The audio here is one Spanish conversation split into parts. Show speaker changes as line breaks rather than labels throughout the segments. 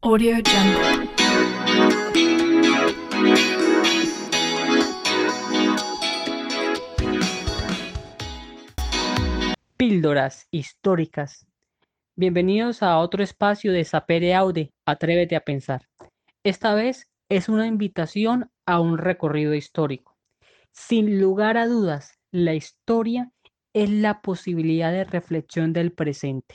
Audio Jungle.
Píldoras históricas. Bienvenidos a otro espacio de Sapere Aude, Atrévete a pensar. Esta vez es una invitación a un recorrido histórico. Sin lugar a dudas, la historia es la posibilidad de reflexión del presente.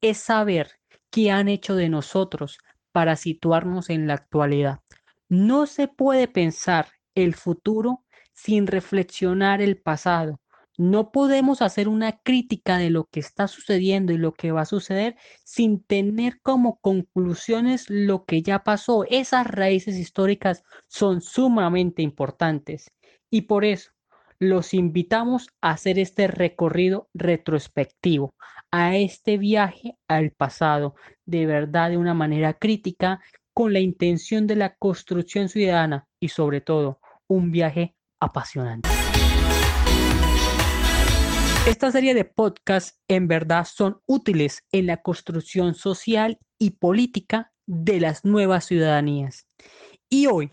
Es saber qué han hecho de nosotros para situarnos en la actualidad. No se puede pensar el futuro sin reflexionar el pasado. No podemos hacer una crítica de lo que está sucediendo y lo que va a suceder sin tener como conclusiones lo que ya pasó. Esas raíces históricas son sumamente importantes y por eso los invitamos a hacer este recorrido retrospectivo, a este viaje al pasado, de verdad de una manera crítica, con la intención de la construcción ciudadana y sobre todo un viaje apasionante. Esta serie de podcasts en verdad son útiles en la construcción social y política de las nuevas ciudadanías. Y hoy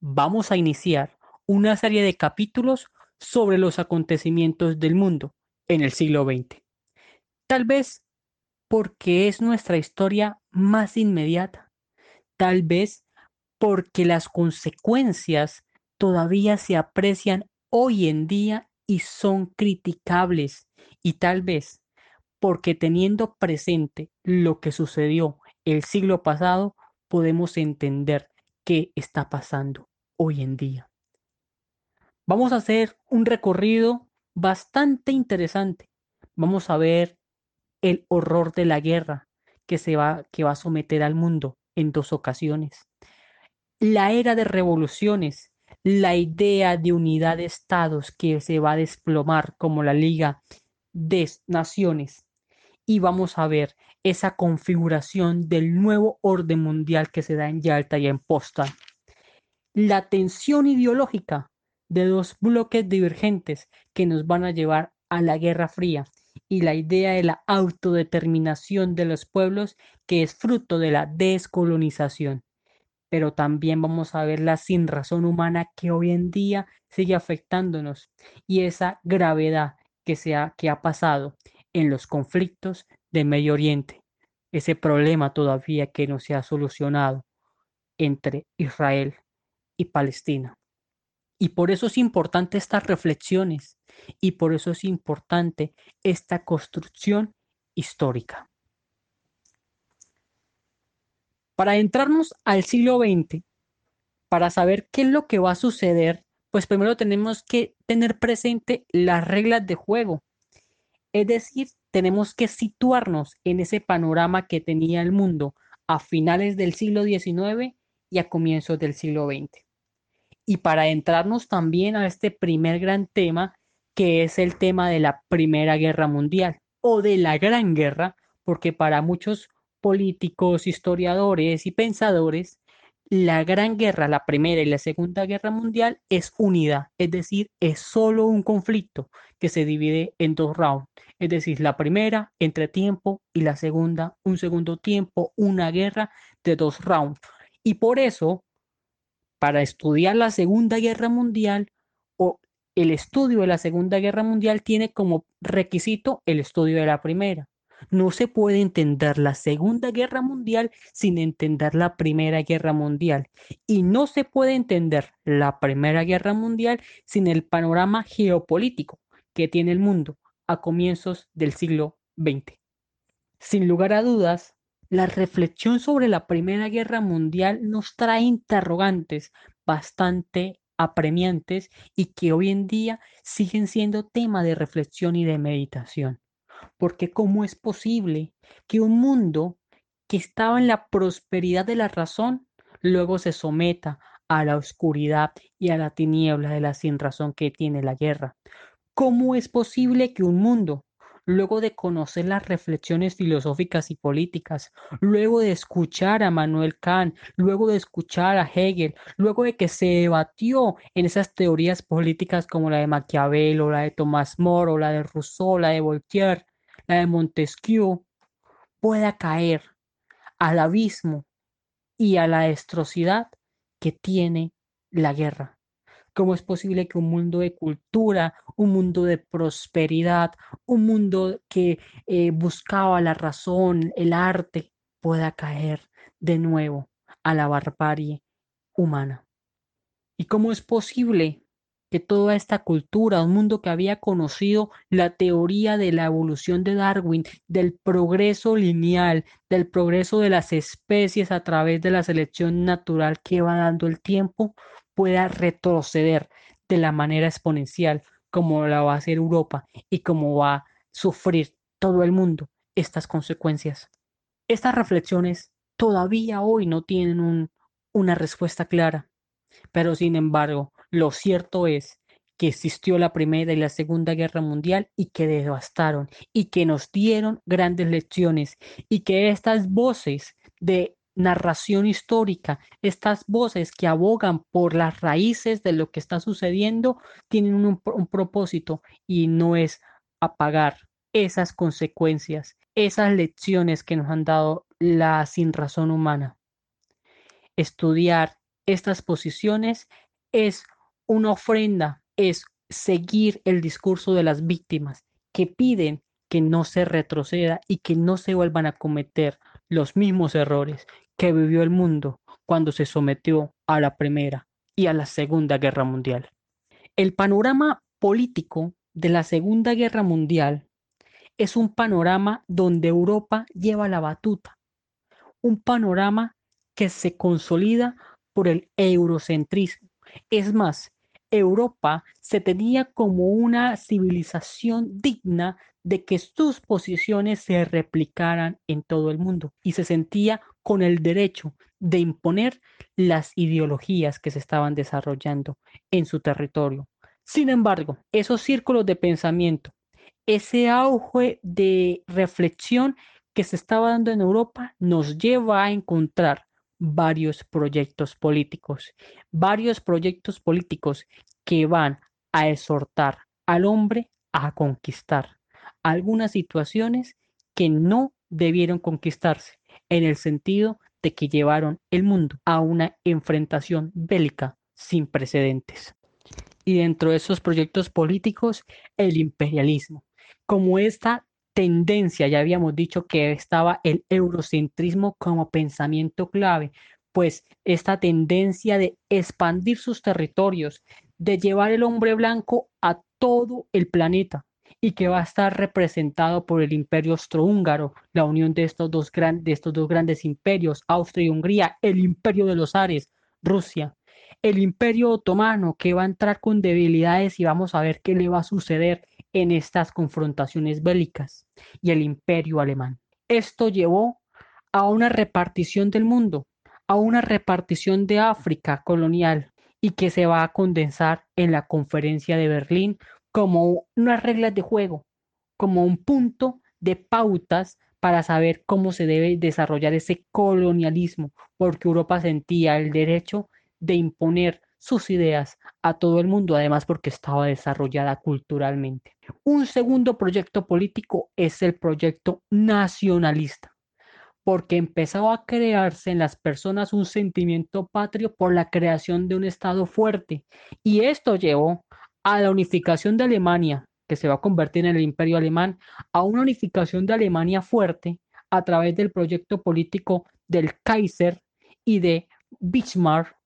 vamos a iniciar una serie de capítulos sobre los acontecimientos del mundo en el siglo XX. Tal vez porque es nuestra historia más inmediata. Tal vez porque las consecuencias todavía se aprecian hoy en día y son criticables. Y tal vez porque teniendo presente lo que sucedió el siglo pasado, podemos entender qué está pasando hoy en día. Vamos a hacer un recorrido bastante interesante. Vamos a ver el horror de la guerra que se va que va a someter al mundo en dos ocasiones. La era de revoluciones, la idea de unidad de estados que se va a desplomar como la Liga de Naciones y vamos a ver esa configuración del nuevo orden mundial que se da en Yalta y en Potsdam. La tensión ideológica de dos bloques divergentes que nos van a llevar a la Guerra Fría y la idea de la autodeterminación de los pueblos que es fruto de la descolonización. Pero también vamos a ver la sinrazón humana que hoy en día sigue afectándonos y esa gravedad que, se ha, que ha pasado en los conflictos de Medio Oriente, ese problema todavía que no se ha solucionado entre Israel y Palestina. Y por eso es importante estas reflexiones y por eso es importante esta construcción histórica. Para entrarnos al siglo XX, para saber qué es lo que va a suceder, pues primero tenemos que tener presente las reglas de juego. Es decir, tenemos que situarnos en ese panorama que tenía el mundo a finales del siglo XIX y a comienzos del siglo XX y para entrarnos también a este primer gran tema, que es el tema de la Primera Guerra Mundial o de la Gran Guerra, porque para muchos políticos, historiadores y pensadores, la Gran Guerra, la Primera y la Segunda Guerra Mundial es unidad, es decir, es solo un conflicto que se divide en dos rounds, es decir, la primera entre tiempo y la segunda un segundo tiempo, una guerra de dos rounds. Y por eso para estudiar la Segunda Guerra Mundial o el estudio de la Segunda Guerra Mundial tiene como requisito el estudio de la Primera. No se puede entender la Segunda Guerra Mundial sin entender la Primera Guerra Mundial. Y no se puede entender la Primera Guerra Mundial sin el panorama geopolítico que tiene el mundo a comienzos del siglo XX. Sin lugar a dudas, la reflexión sobre la Primera Guerra Mundial nos trae interrogantes bastante apremiantes y que hoy en día siguen siendo tema de reflexión y de meditación. Porque ¿cómo es posible que un mundo que estaba en la prosperidad de la razón luego se someta a la oscuridad y a la tiniebla de la sin razón que tiene la guerra? ¿Cómo es posible que un mundo luego de conocer las reflexiones filosóficas y políticas, luego de escuchar a Manuel Kant, luego de escuchar a Hegel, luego de que se debatió en esas teorías políticas como la de Maquiavelo, la de Tomás Moro, la de Rousseau, la de Voltaire, la de Montesquieu, pueda caer al abismo y a la destrocidad que tiene la guerra. ¿Cómo es posible que un mundo de cultura, un mundo de prosperidad, un mundo que eh, buscaba la razón, el arte, pueda caer de nuevo a la barbarie humana? ¿Y cómo es posible que toda esta cultura, un mundo que había conocido la teoría de la evolución de Darwin, del progreso lineal, del progreso de las especies a través de la selección natural que va dando el tiempo, pueda retroceder de la manera exponencial como la va a hacer Europa y como va a sufrir todo el mundo estas consecuencias. Estas reflexiones todavía hoy no tienen una respuesta clara, pero sin embargo, lo cierto es que existió la Primera y la Segunda Guerra Mundial y que devastaron y que nos dieron grandes lecciones y que estas voces de narración histórica, estas voces que abogan por las raíces de lo que está sucediendo, tienen un, propósito y no es apagar esas consecuencias, esas lecciones que nos han dado la sinrazón humana. Estudiar estas posiciones es una ofrenda, es seguir el discurso de las víctimas que piden que no se retroceda y que no se vuelvan a cometer los mismos errores que vivió el mundo cuando se sometió a la Primera y a la Segunda Guerra Mundial. El panorama político de la Segunda Guerra Mundial es un panorama donde Europa lleva la batuta, un panorama que se consolida por el eurocentrismo. Es más, Europa se tenía como una civilización digna de que sus posiciones se replicaran en todo el mundo y se sentía con el derecho de imponer las ideologías que se estaban desarrollando en su territorio. Sin embargo, esos círculos de pensamiento, ese auge de reflexión que se estaba dando en Europa nos lleva a encontrar varios proyectos políticos, varios proyectos políticos que van a exhortar al hombre a conquistar algunas situaciones que no debieron conquistarse, en el sentido de que llevaron el mundo a una enfrentación bélica sin precedentes. Y dentro de esos proyectos políticos, el imperialismo, como esta tendencia, ya habíamos dicho que estaba el eurocentrismo como pensamiento clave, pues esta tendencia de expandir sus territorios, de llevar el hombre blanco a todo el planeta y que va a estar representado por el imperio austrohúngaro, la unión de estos dos, dos grandes imperios, Austria y Hungría, el imperio de los Ares, Rusia, el imperio otomano que va a entrar con debilidades y vamos a ver qué le va a suceder en estas confrontaciones bélicas y el imperio alemán. Esto llevó a una repartición del mundo, a una repartición de África colonial y que se va a condensar en la conferencia de Berlín como unas reglas de juego, como un punto de pautas para saber cómo se debe desarrollar ese colonialismo, porque Europa sentía el derecho de imponer sus ideas a todo el mundo, además porque estaba desarrollada culturalmente. Un segundo proyecto político es el proyecto nacionalista, porque empezó a crearse en las personas un sentimiento patrio por la creación de un Estado fuerte, y esto llevó a la unificación de Alemania, que se va a convertir en el imperio alemán, a una unificación de Alemania fuerte a través del proyecto político del Kaiser y de Bismarck,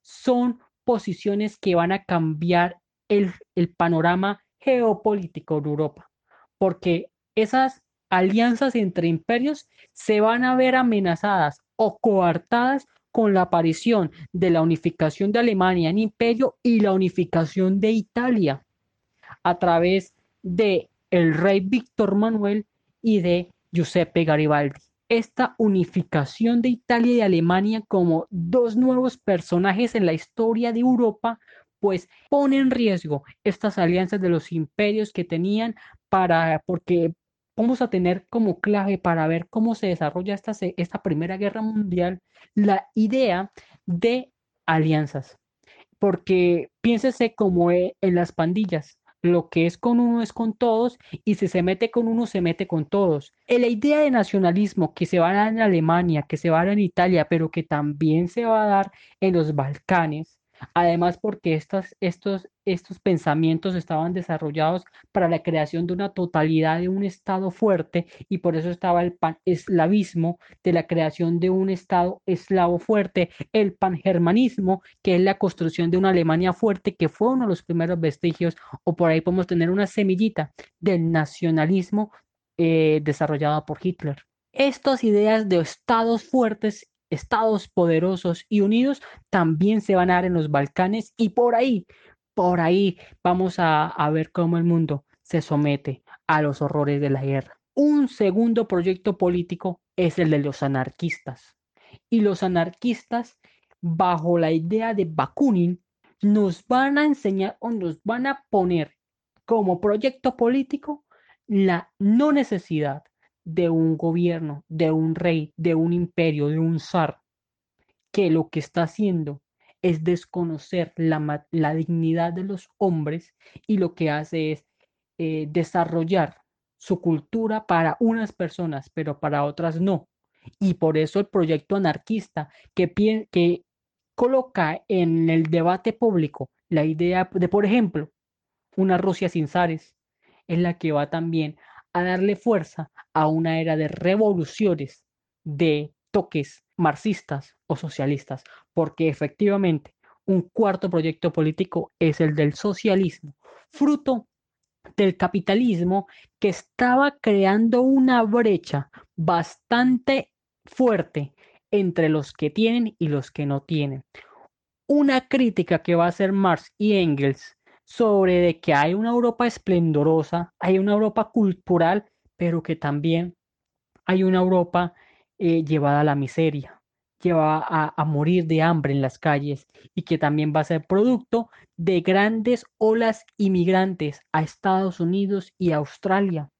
son posiciones que van a cambiar el, panorama geopolítico de Europa, porque esas alianzas entre imperios se van a ver amenazadas o coartadas con la aparición de la unificación de Alemania en imperio y la unificación de Italia a través de el rey Víctor Manuel y de Giuseppe Garibaldi esta unificación de Italia y Alemania como dos nuevos personajes en la historia de Europa, pues pone en riesgo estas alianzas de los imperios que tenían para, porque vamos a tener como clave para ver cómo se desarrolla esta, esta Primera Guerra Mundial la idea de alianzas. Porque piénsese como e, en las pandillas, lo que es con uno es con todos y si se mete con uno se mete con todos. La idea de nacionalismo que se va a dar en Alemania, que se va a dar en Italia, pero que también se va a dar en los Balcanes, Además, porque estos, estos, pensamientos estaban desarrollados para la creación de una totalidad de un Estado fuerte y por eso estaba el pan-eslavismo de la creación de un Estado eslavo fuerte, el pangermanismo, que es la construcción de una Alemania fuerte, que fue uno de los primeros vestigios, o por ahí podemos tener una semillita del nacionalismo eh, desarrollado por Hitler. Estas ideas de estados fuertes estados poderosos y unidos también se van a dar en los Balcanes y por ahí, por ahí vamos a, ver cómo el mundo se somete a los horrores de la guerra. Un segundo proyecto político es el de los anarquistas. Y los anarquistas, bajo la idea de Bakunin, nos van a enseñar o nos van a poner como proyecto político la no necesidad de un gobierno, de un rey, de un imperio, de un zar, que lo que está haciendo es desconocer la, dignidad de los hombres y lo que hace es eh, desarrollar su cultura para unas personas, pero para otras no. Y por eso el proyecto anarquista que, que coloca en el debate público la idea de, por ejemplo, una Rusia sin zares, es la que va también a darle fuerza a una era de revoluciones, de toques marxistas o socialistas, porque efectivamente un cuarto proyecto político es el del socialismo, fruto del capitalismo que estaba creando una brecha bastante fuerte entre los que tienen y los que no tienen. Una crítica que va a hacer Marx y Engels sobre de que hay una Europa esplendorosa, hay una Europa cultural, pero que también hay una Europa eh, llevada a la miseria, llevada a, a, morir de hambre en las calles y que también va a ser producto de grandes olas inmigrantes a Estados Unidos y Australia.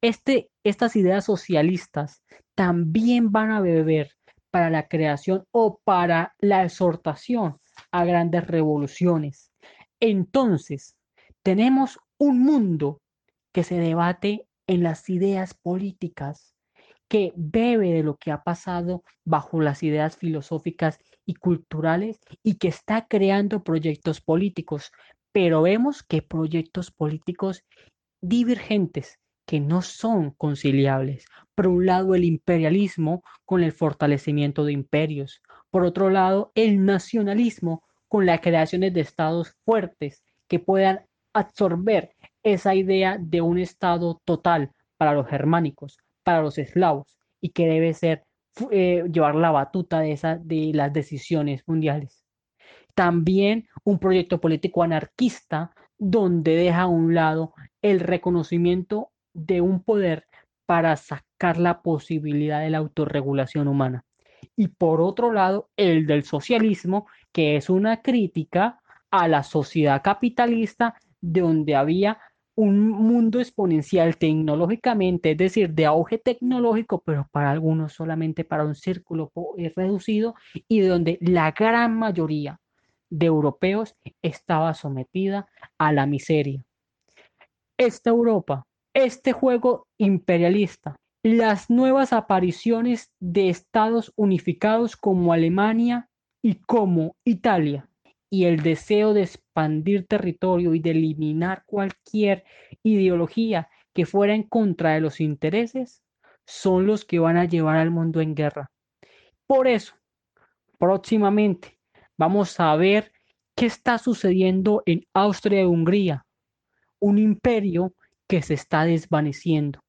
Este, estas ideas socialistas también van a beber para la creación o para la exhortación a grandes revoluciones entonces, tenemos un mundo que se debate en las ideas políticas, que bebe de lo que ha pasado bajo las ideas filosóficas y culturales y que está creando proyectos políticos. Pero vemos que proyectos políticos divergentes que no son conciliables. Por un lado, el imperialismo con el fortalecimiento de imperios. Por otro lado, el nacionalismo con las creaciones de estados fuertes que puedan absorber esa idea de un estado total para los germánicos, para los eslavos, y que debe ser eh, llevar la batuta de, esa, de las decisiones mundiales. También un proyecto político anarquista donde deja a un lado el reconocimiento de un poder para sacar la posibilidad de la autorregulación humana. Y por otro lado, el del socialismo, que es una crítica a la sociedad capitalista donde había un mundo exponencial tecnológicamente, es decir, de auge tecnológico, pero para algunos solamente para un círculo eh, reducido y donde la gran mayoría de europeos estaba sometida a la miseria. Esta Europa, este juego imperialista, las nuevas apariciones de estados unificados como Alemania y como Italia y el deseo de expandir territorio y de eliminar cualquier ideología que fuera en contra de los intereses son los que van a llevar al mundo en guerra. Por eso, próximamente vamos a ver qué está sucediendo en Austria y Hungría, un imperio que se está desvaneciendo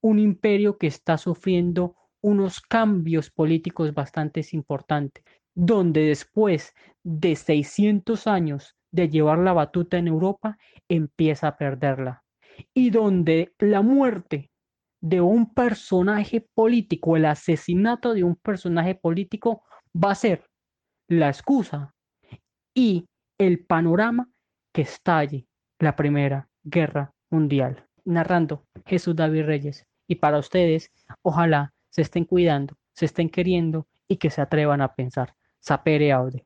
un imperio que está sufriendo unos cambios políticos bastante importantes, donde después de 600 años de llevar la batuta en Europa, empieza a perderla. Y donde la muerte de un personaje político, el asesinato de un personaje político, va a ser la excusa y el panorama que estalle la Primera Guerra Mundial narrando Jesús David Reyes. Y para ustedes, ojalá se estén cuidando, se estén queriendo y que se atrevan a pensar. Sapere aude.